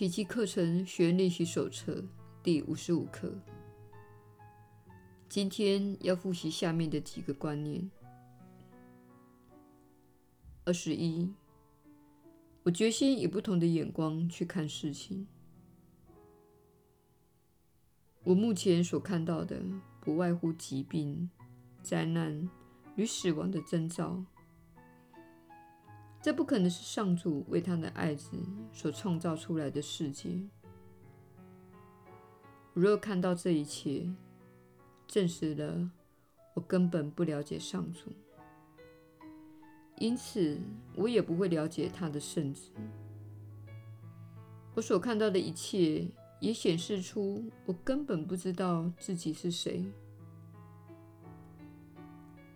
奇迹课程学练习手册第五十五课。今天要复习下面的几个观念。二十一，我决心以不同的眼光去看事情。我目前所看到的，不外乎疾病、灾难与死亡的征兆。这不可能是上主为他的爱子所创造出来的世界。我若看到这一切，证实了我根本不了解上主，因此我也不会了解他的圣子。我所看到的一切，也显示出我根本不知道自己是谁。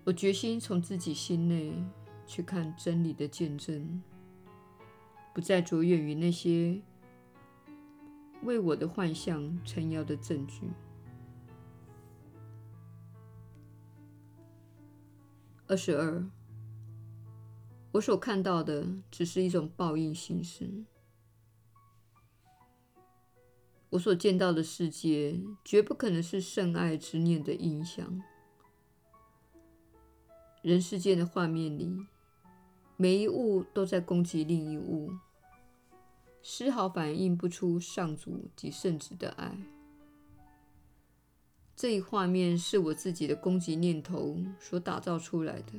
我决心从自己心内。去看真理的见证，不再着眼于那些为我的幻象撑腰的证据。二十二，我所看到的只是一种报应形式。我所见到的世界绝不可能是圣爱之念的印象。人世间的画面里。每一物都在攻击另一物，丝毫反映不出上主及圣子的爱。这一画面是我自己的攻击念头所打造出来的。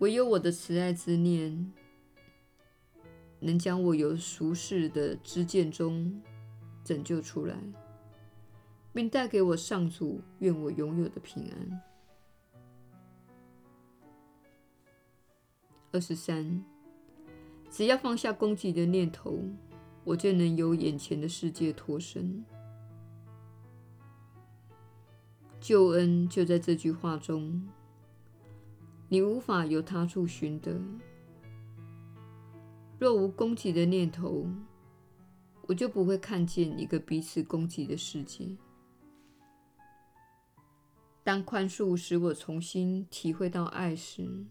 唯有我的慈爱之念，能将我由俗世的知见中拯救出来，并带给我上主愿我拥有的平安。二十三，只要放下攻击的念头，我就能由眼前的世界脱身。救恩就在这句话中，你无法由他处寻得。若无攻击的念头，我就不会看见一个彼此攻击的世界。当宽恕使我重新体会到爱时，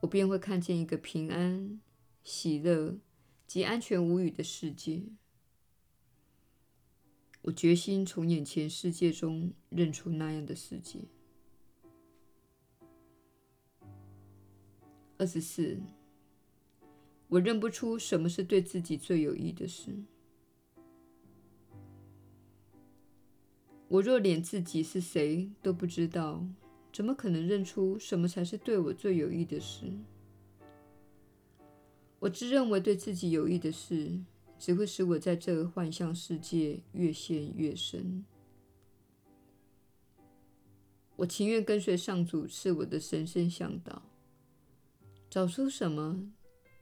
我便会看见一个平安、喜乐及安全无虞的世界。我决心从眼前世界中认出那样的世界。二十四，我认不出什么是对自己最有益的事。我若连自己是谁都不知道，怎么可能认出什么才是对我最有益的事？我自认为对自己有益的事，只会使我在这个幻象世界越陷越深。我情愿跟随上主赐我的神圣向导，找出什么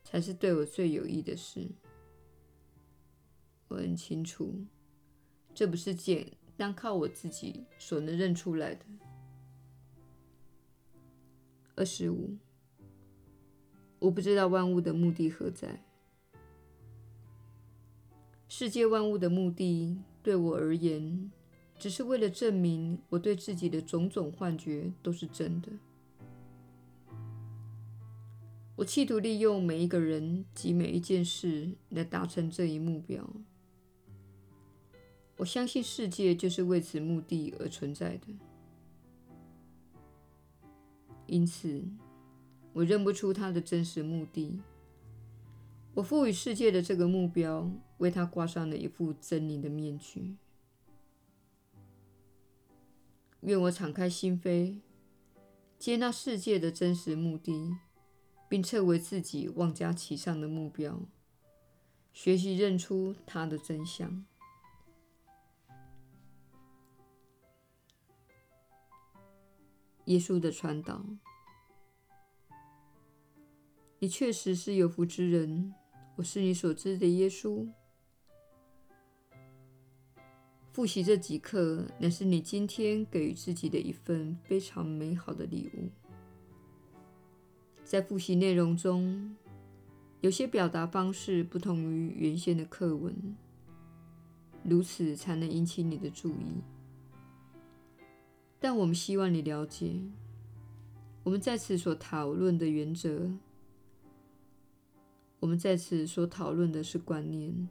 才是对我最有益的事。我很清楚，这不是简单靠我自己所能认出来的。二十五，我不知道万物的目的何在。世界万物的目的，对我而言，只是为了证明我对自己的种种幻觉都是真的。我企图利用每一个人及每一件事来达成这一目标。我相信世界就是为此目的而存在的。因此，我认不出他的真实目的。我赋予世界的这个目标，为他挂上了一副狰狞的面具。愿我敞开心扉，接纳世界的真实目的，并撤回自己妄加其上的目标，学习认出它的真相。耶稣的传导，你确实是有福之人。我是你所知的耶稣。复习这几课，乃是你今天给予自己的一份非常美好的礼物。在复习内容中，有些表达方式不同于原先的课文，如此才能引起你的注意。但我们希望你了解，我们在此所讨论的原则，我们在此所讨论的是观念。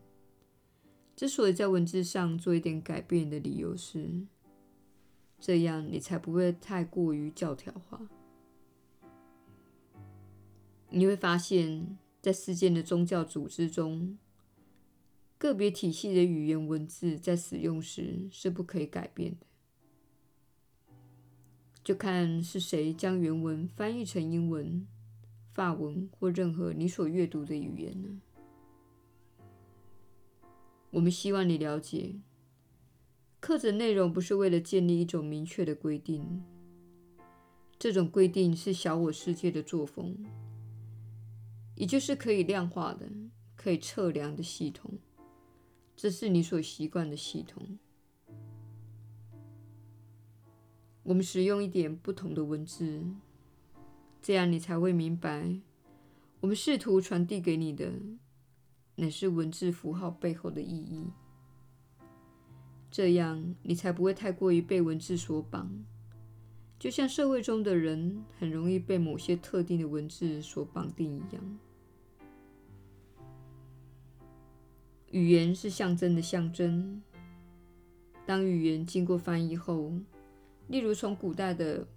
之所以在文字上做一点改变的理由是，这样你才不会太过于教条化。你会发现，在世界的宗教组织中，个别体系的语言文字在使用时是不可以改变的。就看是谁将原文翻译成英文、法文或任何你所阅读的语言呢？我们希望你了解，课程内容不是为了建立一种明确的规定，这种规定是小我世界的作风。也就是可以量化的、可以测量的系统，这是你所习惯的系统。我们使用一点不同的文字，这样你才会明白，我们试图传递给你的，乃是文字符号背后的意义。这样你才不会太过于被文字所绑，就像社会中的人很容易被某些特定的文字所绑定一样。语言是象征的象征。当语言经过翻译后，例如从古代的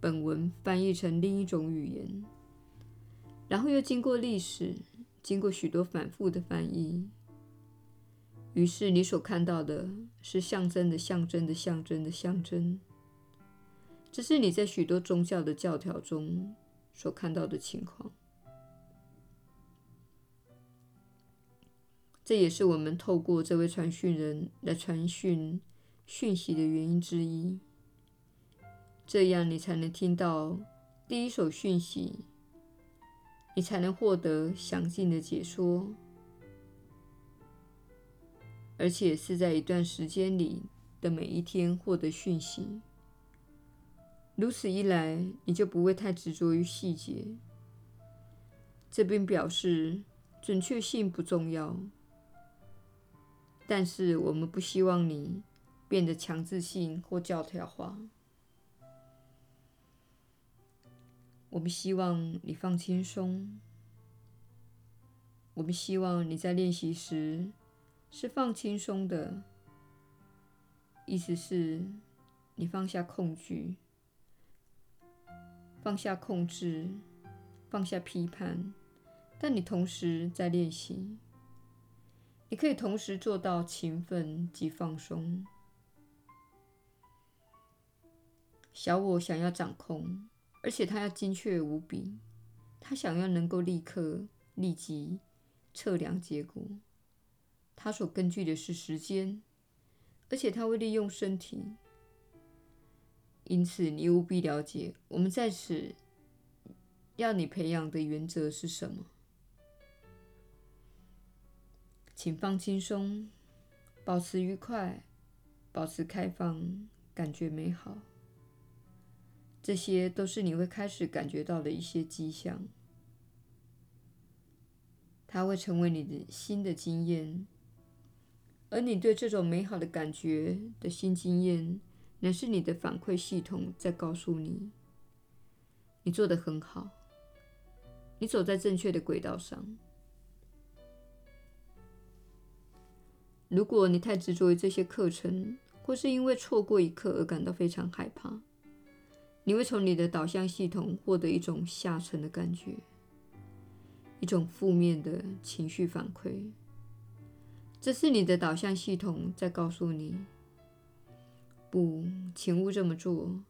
本文翻译成另一种语言，然后又经过历史，经过许多反复的翻译，于是你所看到的是象征的象征的象征的象征。这是你在许多宗教的教条中所看到的情况。这也是我们透过这位传讯人来传讯讯息的原因之一。这样你才能听到第一手讯息，你才能获得详尽的解说，而且是在一段时间里的每一天获得讯息。如此一来，你就不会太执着于细节。这并表示准确性不重要。但是我们不希望你变得强制性或教条化。我们希望你放轻松。我们希望你在练习时是放轻松的，意思是你放下恐惧，放下控制，放下批判，但你同时在练习。你可以同时做到勤奋及放松。小我想要掌控，而且他要精确无比。他想要能够立刻、立即测量结果。他所根据的是时间，而且他会利用身体。因此，你务必了解我们在此要你培养的原则是什么。请放轻松，保持愉快，保持开放，感觉美好。这些都是你会开始感觉到的一些迹象。它会成为你的新的经验，而你对这种美好的感觉的新经验，乃是你的反馈系统在告诉你：你做得很好，你走在正确的轨道上。如果你太执着于这些课程，或是因为错过一课而感到非常害怕，你会从你的导向系统获得一种下沉的感觉，一种负面的情绪反馈。这是你的导向系统在告诉你：不，请勿这么做。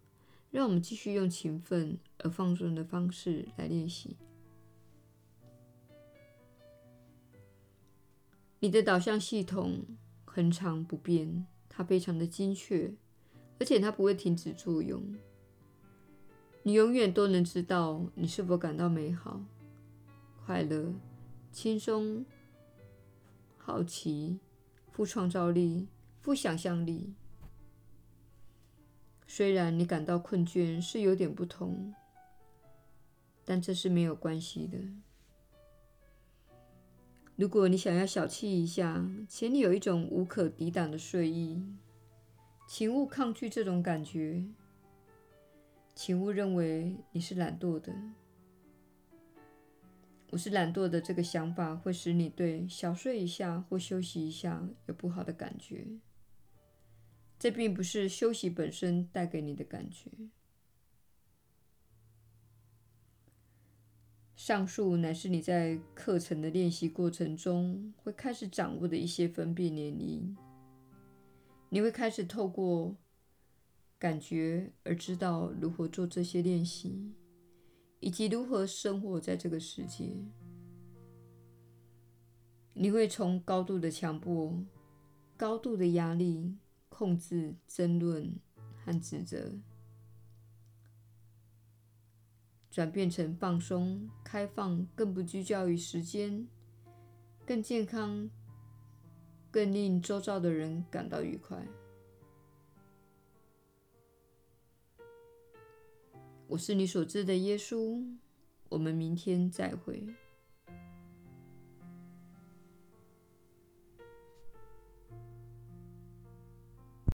让我们继续用勤奋而放松的方式来练习。你的导向系统恒常不变，它非常的精确，而且它不会停止作用。你永远都能知道你是否感到美好、快乐、轻松、好奇、富创造力、富想象力。虽然你感到困倦是有点不同，但这是没有关系的。如果你想要小憩一下，且你有一种无可抵挡的睡意，请勿抗拒这种感觉，请勿认为你是懒惰的。我是懒惰的这个想法会使你对小睡一下或休息一下有不好的感觉。这并不是休息本身带给你的感觉。上述乃是你在课程的练习过程中会开始掌握的一些分辨年龄。你会开始透过感觉而知道如何做这些练习，以及如何生活在这个世界。你会从高度的强迫、高度的压力。控制、争论和指责，转变成放松、开放，更不拘焦于时间，更健康，更令周遭的人感到愉快。我是你所知的耶稣。我们明天再会。